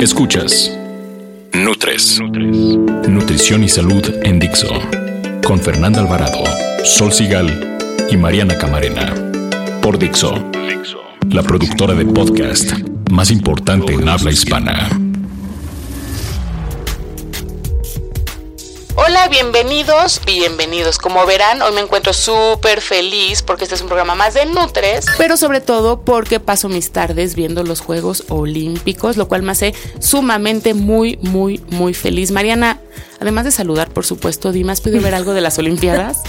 Escuchas. Nutres. Nutrición y salud en Dixo. Con Fernanda Alvarado, Sol Sigal y Mariana Camarena. Por Dixo. La productora de podcast más importante en habla hispana. Hola, bienvenidos, bienvenidos. Como verán, hoy me encuentro súper feliz porque este es un programa más de Nutres. Pero sobre todo porque paso mis tardes viendo los Juegos Olímpicos, lo cual me hace sumamente muy, muy, muy feliz. Mariana, además de saludar, por supuesto, Dima, ¿has podido ver algo de las Olimpiadas?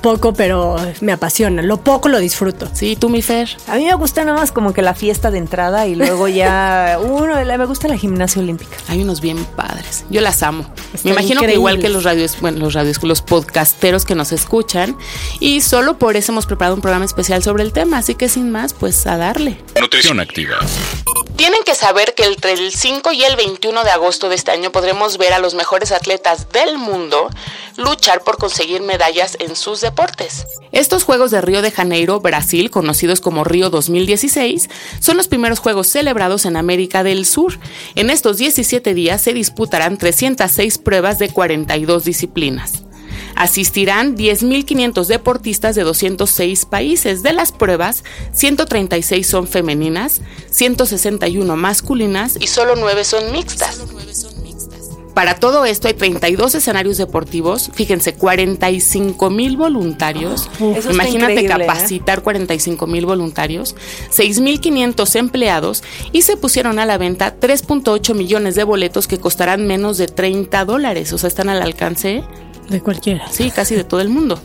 Poco, pero me apasiona. Lo poco lo disfruto. Sí, tú, mi Fer. A mí me gusta nada más como que la fiesta de entrada y luego ya uno, me gusta la gimnasia olímpica. Hay unos bien padres. Yo las amo. me imagino que igual que los radios, bueno, los radios, los podcasteros que nos escuchan. Y solo por eso hemos preparado un programa especial sobre el tema. Así que sin más, pues a darle. Nutrición activa. Tienen que saber que entre el 5 y el 21 de agosto de este año podremos ver a los mejores atletas del mundo luchar por conseguir medallas en sus deportes. Estos Juegos de Río de Janeiro, Brasil, conocidos como Río 2016, son los primeros Juegos celebrados en América del Sur. En estos 17 días se disputarán 306 pruebas de 42 disciplinas. Asistirán 10.500 deportistas de 206 países. De las pruebas, 136 son femeninas, 161 masculinas y solo 9 son mixtas. Para todo esto hay 32 escenarios deportivos, fíjense, 45 mil voluntarios. Imagínate increíble, capacitar 45 mil voluntarios, 6.500 empleados y se pusieron a la venta 3.8 millones de boletos que costarán menos de 30 dólares. O sea, están al alcance, De cualquiera. sí, casi de todo el mundo.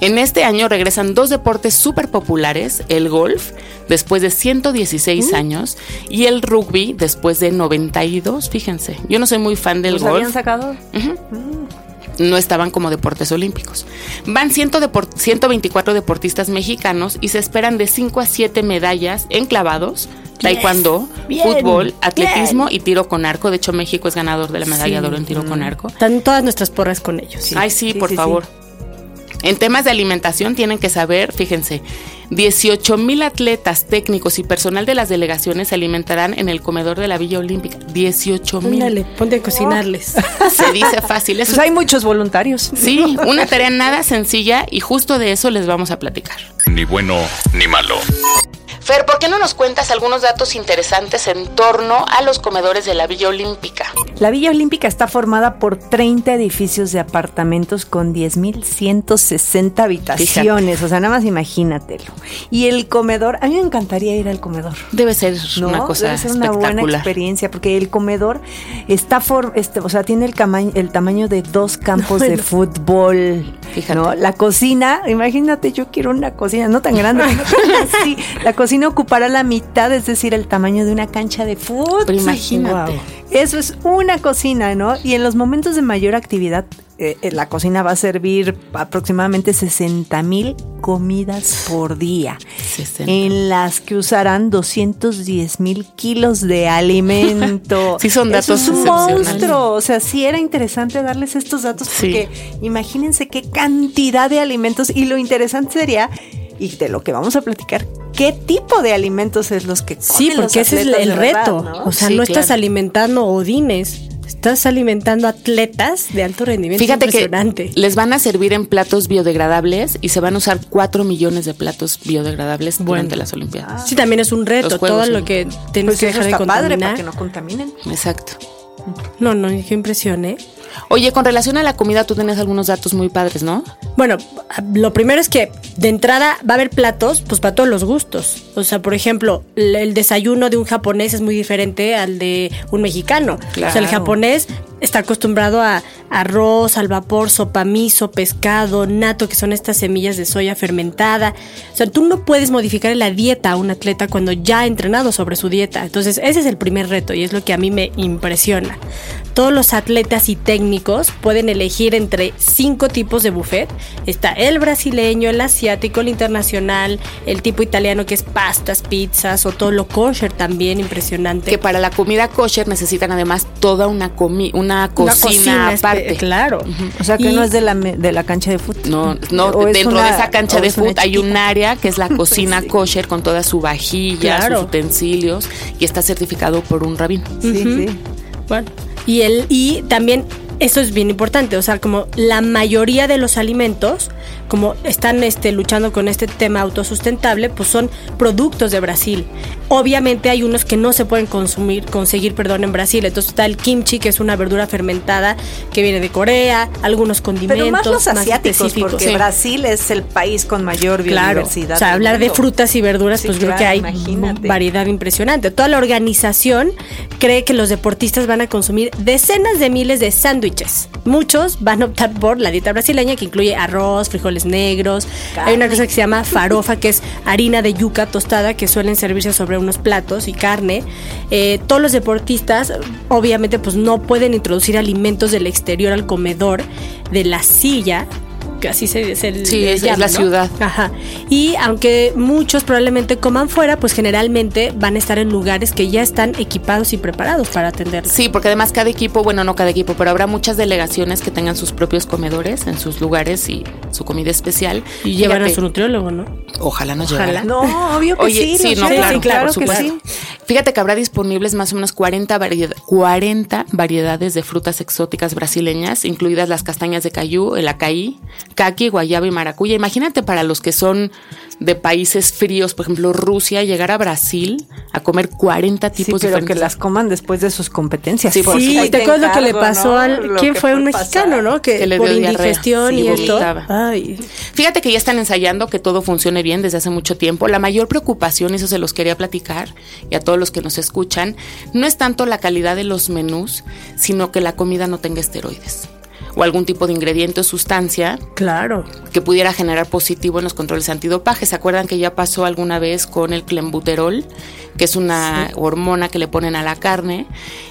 En este año regresan dos deportes súper populares, el golf, después de 116 años, y el rugby, después de 92, fíjense. Yo no soy muy fan del ¿Los golf. habían sacado? no estaban como deportes olímpicos. Van 100 depor- 124 deportistas mexicanos y se esperan de 5 a 7 medallas en clavados, taekwondo, fútbol, atletismo y tiro con arco. De hecho, México es ganador de la medalla de oro en tiro con arco. Están todas nuestras porras con ellos. sí. Ay, sí, Sí, por favor. En temas de alimentación tienen que saber, fíjense, 18 mil atletas técnicos y personal de las delegaciones se alimentarán en el comedor de la Villa Olímpica. 18 mil. Ándale, ponte a cocinarles. Se dice fácil. Eso Pues hay muchos voluntarios. Sí, una tarea nada sencilla y justo de eso les vamos a platicar. Ni bueno ni malo. Fer, ¿por qué no nos cuentas algunos datos interesantes en torno a los comedores de la Villa Olímpica? La Villa Olímpica está formada por 30 edificios de apartamentos con 10.160 habitaciones. O sea, nada más imagínatelo. Y el comedor, a mí me encantaría ir al comedor. Debe ser ¿no? una cosa Debe ser una buena experiencia porque el comedor está for, este, o sea, tiene el, tamaño de dos campos de fútbol. Fíjate. ¿no? La cocina, imagínate, yo quiero una cocina, no tan grande. sí, la cocina ocupará la mitad, es decir, el tamaño de una cancha de fútbol. Pero imagínate. Eso es una cocina, ¿no? Y en los momentos de mayor actividad, eh, eh, la cocina va a servir aproximadamente 60 mil comidas por día, 60. en las que usarán 210 mil kilos de alimento. Sí, son Eso datos es un monstruo. O sea, sí era interesante darles estos datos Sí. porque imagínense qué cantidad de alimentos y lo interesante sería, y de lo que vamos a platicar, qué tipo de alimentos es los que Sí, comen los porque ese es el verdad, reto. ¿no? O sea, Sí, no estás claro. alimentando odines, estás alimentando atletas de alto rendimiento. Fíjate que impresionante. les van a servir en platos biodegradables y se van a usar 4 millones de platos biodegradables durante las Olimpiadas. Sí, también es un reto. Juegos, Todo sí. lo que tienes Pues que eso dejar de padre para contaminar. que no contaminen. Exacto. No, no, qué impresión, ¿eh? Oye, con relación a la comida, tú tienes algunos datos muy padres, ¿no? Bueno, lo primero es que de entrada va a haber platos, pues para todos los gustos. O sea, por ejemplo, el- desayuno de un japonés es muy diferente al de un mexicano. O sea, el Claro. japonés está acostumbrado a arroz, al vapor, sopa miso, pescado, nato, que son estas semillas de soya fermentada. O sea, tú no puedes modificar la dieta a un atleta cuando ya ha entrenado sobre su dieta. Entonces, ese es el primer reto y es lo que a mí me impresiona. Todos los atletas y técnicos pueden elegir entre cinco tipos de buffet. Está el brasileño, el asiático, el internacional, el tipo italiano que es pastas, pizzas o todo lo kosher también, impresionante. Que para la comida kosher necesitan además toda una comi una Una cocina, espe- aparte. Claro. O sea, que Y- no es de la, me- de la cancha de fútbol. No, no, dentro una- de esa cancha de food hay un área que es la cocina Sí. kosher con toda su vajilla, Claro. sus utensilios y está certificado por un rabino. Sí, sí. Bueno, y el y también eso es bien importante, o sea, como la mayoría de los alimentos, como están este, luchando con este tema autosustentable, pues son productos de Brasil. Obviamente hay unos que no se pueden consumir, conseguir, perdón, en Brasil. Entonces está el kimchi, que es una verdura fermentada que viene de Corea, algunos condimentos Pero más los asiáticos, porque Sí. Brasil es el país con mayor Claro, biodiversidad. o sea, hablar de frutas y verduras, Sí, pues creo claro, que hay imagínate. variedad impresionante. Toda la organización cree que los deportistas van a consumir decenas de miles de sándwiches. Muchos van a optar por la dieta brasileña que incluye arroz, frijoles negros. Hay una cosa que se llama farofa, que es harina de yuca tostada que suelen servirse sobre unos platos y carne. Eh, todos los deportistas, obviamente, pues no pueden introducir alimentos del exterior al comedor de la silla. Que así se, se Sí, le es- la ¿no? ciudad. Ajá. Y aunque muchos probablemente coman fuera, pues generalmente van a estar en lugares que ya están equipados y preparados para atenderlos. Sí, porque además cada equipo, bueno, no cada equipo, pero habrá muchas delegaciones que tengan sus propios comedores en sus lugares y su comida especial. Y llevan a su nutriólogo, ¿no? Ojalá nos Ojalá. llevara. No, obvio que Oye, sí. sí, no, claro, sí, claro por que supuesto. sí. Fíjate que habrá disponibles más o menos 40, variedad- 40 variedades de frutas exóticas brasileñas, incluidas las castañas de cayú, el acaí, caqui, guayaba y maracuya. Imagínate para los que son de países fríos, por ejemplo Rusia, llegar a Brasil a comer 40 Sí, tipos pero que diferentes. las coman después de sus competencias. Sí, Sí, ¿te acuerdas lo que le pasó ¿no? al... ¿Quién que fue? Un mexicano, pasar. ¿no? Que, Que le por indigestión Sí, y esto. Ay. Fíjate que ya están ensayando que todo funcione bien desde hace mucho tiempo. La mayor preocupación, y eso se los quería platicar, y a todos los que nos escuchan, no es tanto la calidad de los menús, sino que la comida no tenga esteroides o algún tipo de ingrediente o sustancia Claro. que pudiera generar positivo en los controles antidopaje. ¿Se acuerdan que ya pasó alguna vez con el clembuterol, que es una hormona que le ponen a la carne?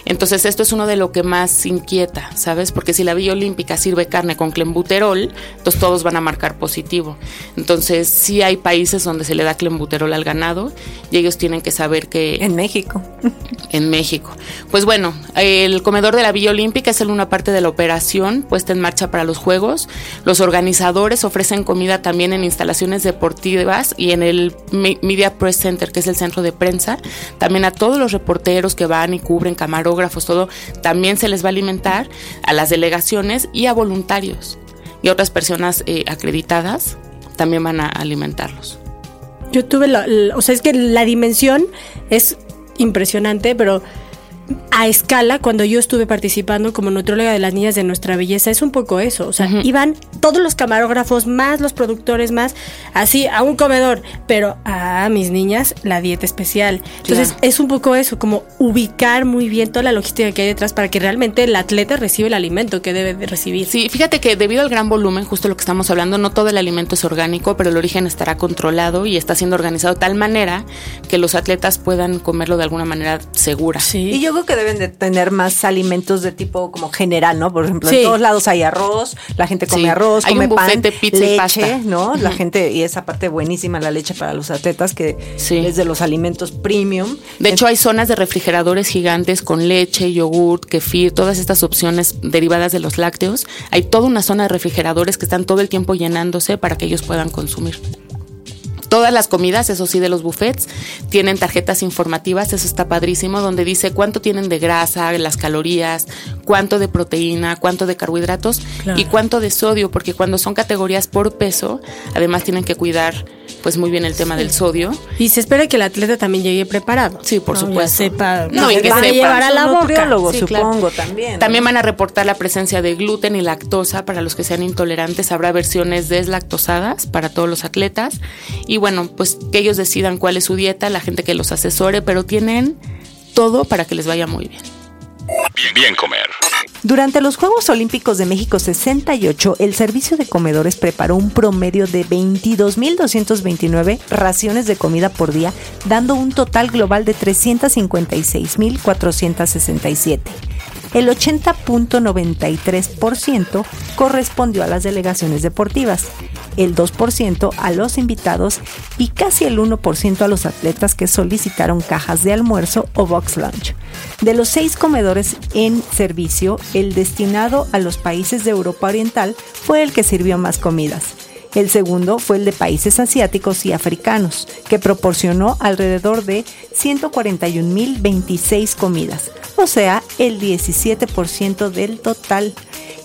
Entonces esto es uno de lo que más inquieta, ¿sabes? Porque si la Villa Olímpica sirve carne con clembuterol, entonces todos van a marcar positivo. Entonces sí hay países donde se le da clembuterol al ganado y ellos tienen que saber que En México. en México. Pues bueno, el comedor de la Villa Olímpica es solo una parte de la operación puesta en marcha para los Juegos. Los organizadores ofrecen comida también en instalaciones deportivas y en el Me- Media Press Center, que es el centro de prensa. También a todos los reporteros que van y cubren, camarógrafos, todo, también se les va a alimentar, a las delegaciones y a voluntarios. Y otras personas eh, acreditadas también van a alimentarlos. Yo tuve la- o sea, es que la dimensión es impresionante, pero a escala, cuando yo estuve participando como nutrióloga de las niñas de nuestra belleza, es un poco eso. O sea, iban todos los camarógrafos, más los productores, más así a un comedor, pero a mis niñas la dieta especial. Entonces, Claro. es un poco eso, como ubicar muy bien toda la logística que hay detrás para que realmente el atleta reciba el alimento que debe de recibir. Sí, fíjate que debido al gran volumen, justo lo que estamos hablando, no todo el alimento es orgánico, pero el origen estará controlado y está siendo organizado de tal manera que los atletas puedan comerlo de alguna manera segura. Sí. Y yo que deben de tener más alimentos de tipo como general, ¿no? Por ejemplo, Sí. en todos lados hay arroz, la gente come Sí. arroz, Hay come un pan, de pizza y leche, pasta. ¿no? La gente, y esa parte buenísima, la leche para los atletas, que Sí. es de los alimentos premium. De hecho, hay zonas de refrigeradores gigantes con leche, yogurt, kefir, todas estas opciones derivadas de los lácteos. Hay toda una zona de refrigeradores que están todo el tiempo llenándose para que ellos puedan consumir. Todas las comidas, eso sí, de los buffets, tienen tarjetas informativas, eso está padrísimo, donde dice cuánto tienen de grasa, las calorías, cuánto de proteína, cuánto de carbohidratos Claro. y cuánto de sodio, porque cuando son categorías por peso, además tienen que cuidar pues muy bien el tema del sodio. Y se espera que el atleta también llegue preparado. Sí, por ¿no? supuesto. Sepa, No, y que va a sepa. llevar a la boca. Sí, claro. supongo, también. También van a reportar la presencia de gluten y lactosa para los que sean intolerantes. Habrá versiones deslactosadas para todos los atletas. Y bueno, pues que ellos decidan cuál es su dieta, la gente que los asesore, pero tienen todo para que les vaya muy bien. Bien, bien comer. Durante los Juegos Olímpicos de México 68, el servicio de comedores preparó un promedio de 22.229 raciones de comida por día, dando un total global de 356.467. El 80.93% correspondió a las delegaciones deportivas, el 2% a los invitados y casi el 1% a los atletas que solicitaron cajas de almuerzo o box lunch. De los seis comedores en servicio, el destinado a los países de Europa Oriental fue el que sirvió más comidas. El segundo fue el de países asiáticos y africanos, que proporcionó alrededor de 141.026 comidas, o sea, el 17% del total.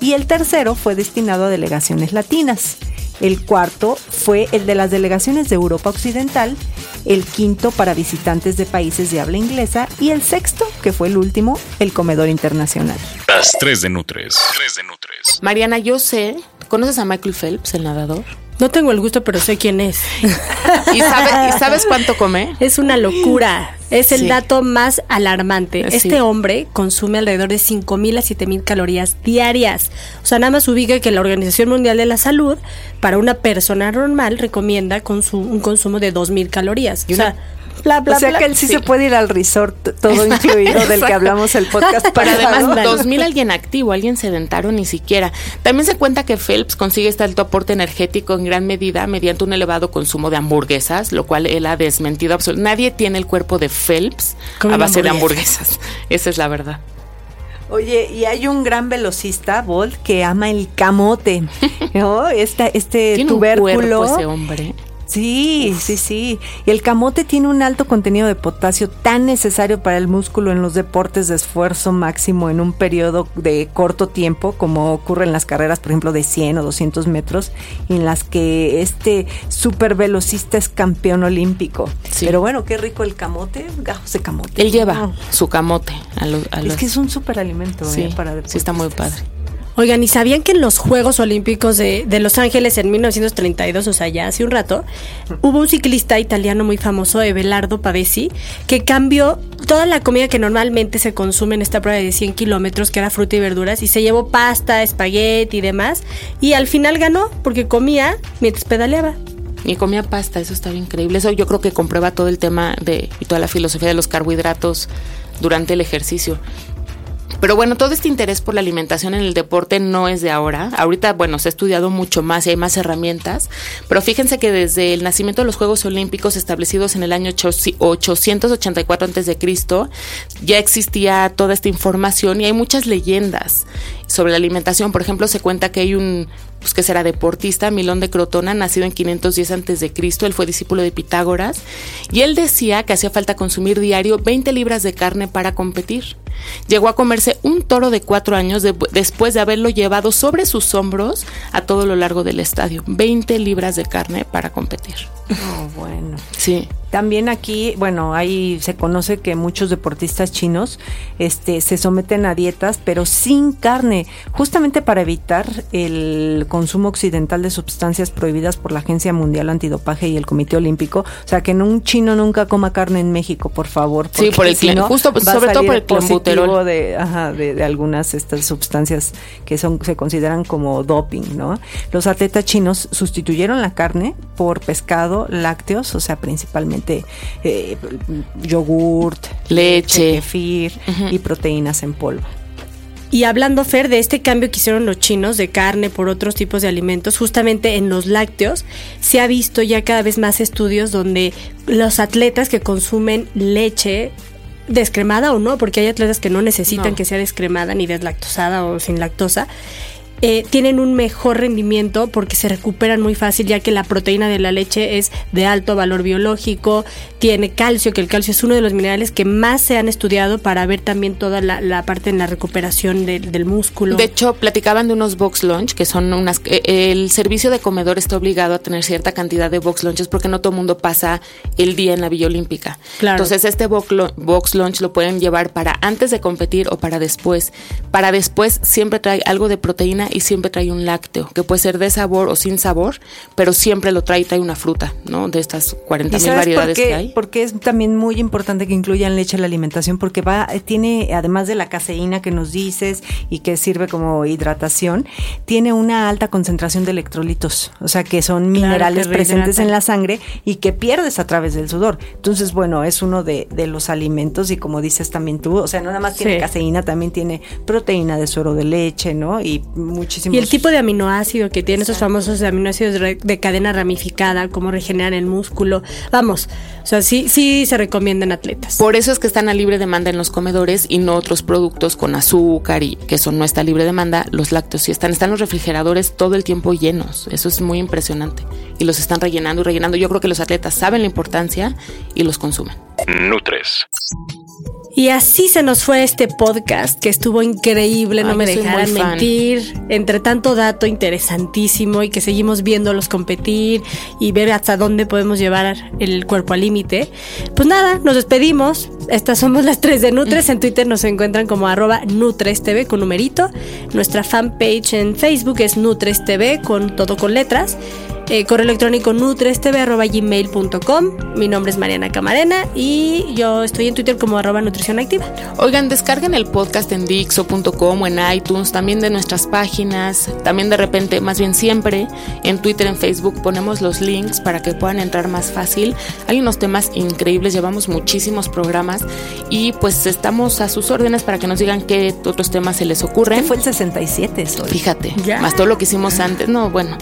Y el tercero fue destinado a delegaciones latinas. El cuarto fue el de las delegaciones de Europa Occidental, el quinto para visitantes de países de habla inglesa y el sexto, que fue el último, el comedor internacional. Las 3 de Nutres. 3 de Nutres. Mariana, yo sé, ¿conoces a Michael Phelps, el nadador? No tengo el gusto, pero sé quién es. ¿Y sabes, ¿y sabes cuánto come? Es una locura. Es el Sí. dato más alarmante. Sí. Este hombre consume alrededor de 5.000 a 7.000 calorías diarias. O sea, nada más ubica que la Organización Mundial de la Salud, para una persona normal, recomienda un consumo de 2.000 calorías. O sea, bla, bla, o sea bla. que él sí, sí. se puede ir al resort todo incluido del que hablamos el podcast Pero además, 2000 alguien activo, alguien sedentario ni siquiera. También se cuenta que Phelps consigue este alto aporte energético en gran medida mediante un elevado consumo de hamburguesas, lo cual él ha desmentido absolutamente. Nadie tiene el cuerpo de Phelps a base de hamburguesas. Esa es la verdad. Oye, y hay un gran velocista, Bolt, que ama el camote. ¿no? Esta- este un tubérculo. cuerpo ese hombre. Sí, sí, sí. Y el camote tiene un alto contenido de potasio tan necesario para el músculo en los deportes de esfuerzo máximo en un periodo de corto tiempo, como ocurre en las carreras, por ejemplo, de 100 o 200 metros, en las que este super velocista es campeón olímpico. Sí. Pero bueno, qué rico el camote, gajos de camote. Él lleva No, su camote a los... a Es que es un super alimento sí, eh, para sí está muy deportistas. padre. Oigan, ¿y sabían que en los Juegos Olímpicos de, Los Ángeles en 1932, o sea, ya hace un rato, hubo un ciclista italiano muy famoso, Ebelardo Pavesi, que cambió toda la comida que normalmente se consume en esta prueba de 100 kilómetros, que era fruta y verduras, y se llevó pasta, espagueti y demás, y al final ganó porque comía mientras pedaleaba. Y comía pasta, eso estaba increíble. Eso yo creo que comprueba todo el tema de y toda la filosofía de los carbohidratos durante el ejercicio. Pero bueno, todo este interés por la alimentación en el deporte no es de ahora. Ahorita, bueno, se ha estudiado mucho más y hay más herramientas. Pero fíjense que desde el nacimiento de los Juegos Olímpicos establecidos en el año 884 a.C., ya existía toda esta información y hay muchas leyendas sobre la alimentación. Por ejemplo, se cuenta que hay un pues que será deportista, Milón de Crotona, nacido en 510 antes de Cristo, él fue discípulo de Pitágoras y él decía que hacía falta consumir diario 20 libras de carne para competir. Llegó a comerse un toro de cuatro años de- después de haberlo llevado sobre sus hombros a todo lo largo del estadio. 20 libras de carne para competir. Oh, bueno. Sí. También aquí, bueno, ahí se conoce que muchos deportistas chinos este, se someten a dietas, pero sin carne, justamente para evitar el consumo occidental de sustancias prohibidas por la Agencia Mundial Antidopaje y el Comité Olímpico. O sea, que en un chino nunca coma carne en México, por favor. Sí, por el si no, justo, sobre todo por el clenbuterol. De, ajá, de, de algunas estas sustancias que son se consideran como doping, ¿no? Los atletas chinos sustituyeron la carne por pescado, lácteos, o sea, principalmente eh, yogurt, Leche. kefir y proteínas en polvo. Y hablando, Fer, de este cambio que hicieron los chinos de carne por otros tipos de alimentos, justamente en los lácteos, se ha visto ya cada vez más estudios donde los atletas que consumen leche descremada o no, porque hay atletas que no necesitan No. que sea descremada ni deslactosada o sin lactosa, eh, tienen un mejor rendimiento porque se recuperan muy fácil ya que la proteína de la leche es de alto valor biológico, tiene calcio, que el calcio es uno de los minerales que más se han estudiado para ver también toda la, parte en la recuperación del músculo. De hecho, platicaban de unos box lunch que son unas... Eh, el servicio de comedor está obligado a tener cierta cantidad de box lunches porque no todo el mundo pasa el día en la Villa Olímpica. Claro. Entonces, este box lunch lo pueden llevar para antes de competir o para después. Para después siempre trae algo de proteína y siempre trae un lácteo, que puede ser de sabor o sin sabor, pero siempre lo trae, trae una fruta, ¿no? De estas 40 mil variedades que hay. Porque es también muy importante que incluyan leche en la alimentación, porque va, tiene, además de la caseína que nos dices y que sirve como hidratación, tiene una alta concentración de electrolitos, o sea que son minerales presentes en la sangre y que pierdes a través del sudor. Entonces, bueno, es uno de, los alimentos y como dices también tú, o sea, no nada más tiene caseína, también tiene proteína de suero de leche, ¿no? Y muchísimos... Y el tipo de aminoácido que tiene esos famosos aminoácidos de cadena ramificada, cómo regeneran el músculo. Vamos, o sea, sí, sí se recomiendan atletas. Por eso es que están a libre demanda en los comedores y no otros productos con azúcar y que eso no está a libre demanda. Los lácteos sí están, están los refrigeradores todo el tiempo llenos. Eso es muy impresionante. Y los están rellenando y rellenando. Yo creo que los atletas saben la importancia y los consumen. Nutres. Y así se nos fue este podcast que estuvo increíble, no me dejarán mentir, entre tanto dato interesantísimo y que seguimos viéndolos competir y ver hasta dónde podemos llevar el cuerpo al límite. Pues nada, nos despedimos. Estas somos las tres de Nutres. En Twitter nos encuentran como arroba NutresTV con numerito. Nuestra fanpage en Facebook es NutresTV con todo con letras. Eh, correo electrónico nutrestv.gmail.com. Mi nombre es Mariana Camarena y yo estoy en Twitter como arroba nutrición activa. Oigan, descarguen el podcast en Dixo.com o en iTunes, también de nuestras páginas, también de repente, más bien siempre, en Twitter, en Facebook ponemos los links para que puedan entrar más fácil. Hay unos temas increíbles, llevamos muchísimos programas y pues estamos a sus órdenes para que nos digan qué otros temas se les ocurren. Este fue el 67, Fíjate, más todo lo que hicimos antes. No, bueno.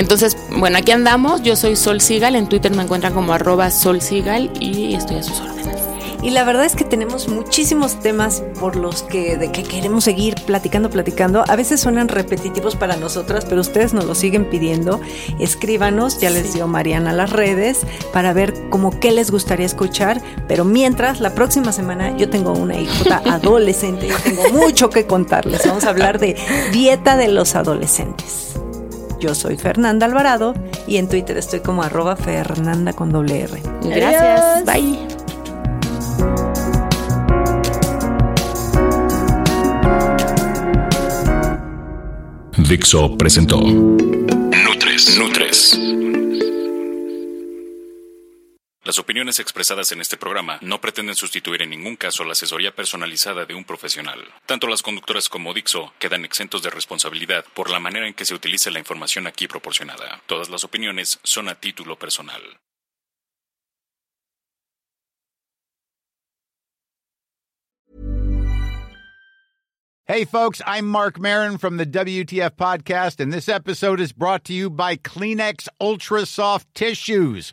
Entonces, bueno, aquí andamos. Yo soy Sol Sigal. En Twitter me encuentran como arroba Sol Sigal y estoy a sus órdenes. Y la verdad es que tenemos muchísimos temas por los que, de que queremos seguir platicando, platicando. A veces suenan repetitivos para nosotras, pero ustedes nos lo siguen pidiendo. Escríbanos, ya les dio Mariana las redes, para ver como qué les gustaría escuchar. Pero mientras, la próxima semana yo tengo una hijota adolescente, yo tengo mucho que contarles. Vamos a hablar de dieta de los adolescentes. Yo soy Fernanda Alvarado y en Twitter estoy como arroba Fernanda con doble R. Gracias. Bye. Dixo presentó Nutres. Nutres. Las opiniones expresadas en este programa no pretenden sustituir en ningún caso la asesoría personalizada de un profesional. Tanto las conductoras como Dixo quedan exentos de responsabilidad por la manera en que se utiliza la información aquí proporcionada. Todas las opiniones son a título personal. Hey folks, I'm Mark Marin from the WTF podcast and this episode is brought to you by Kleenex Ultra Soft Tissues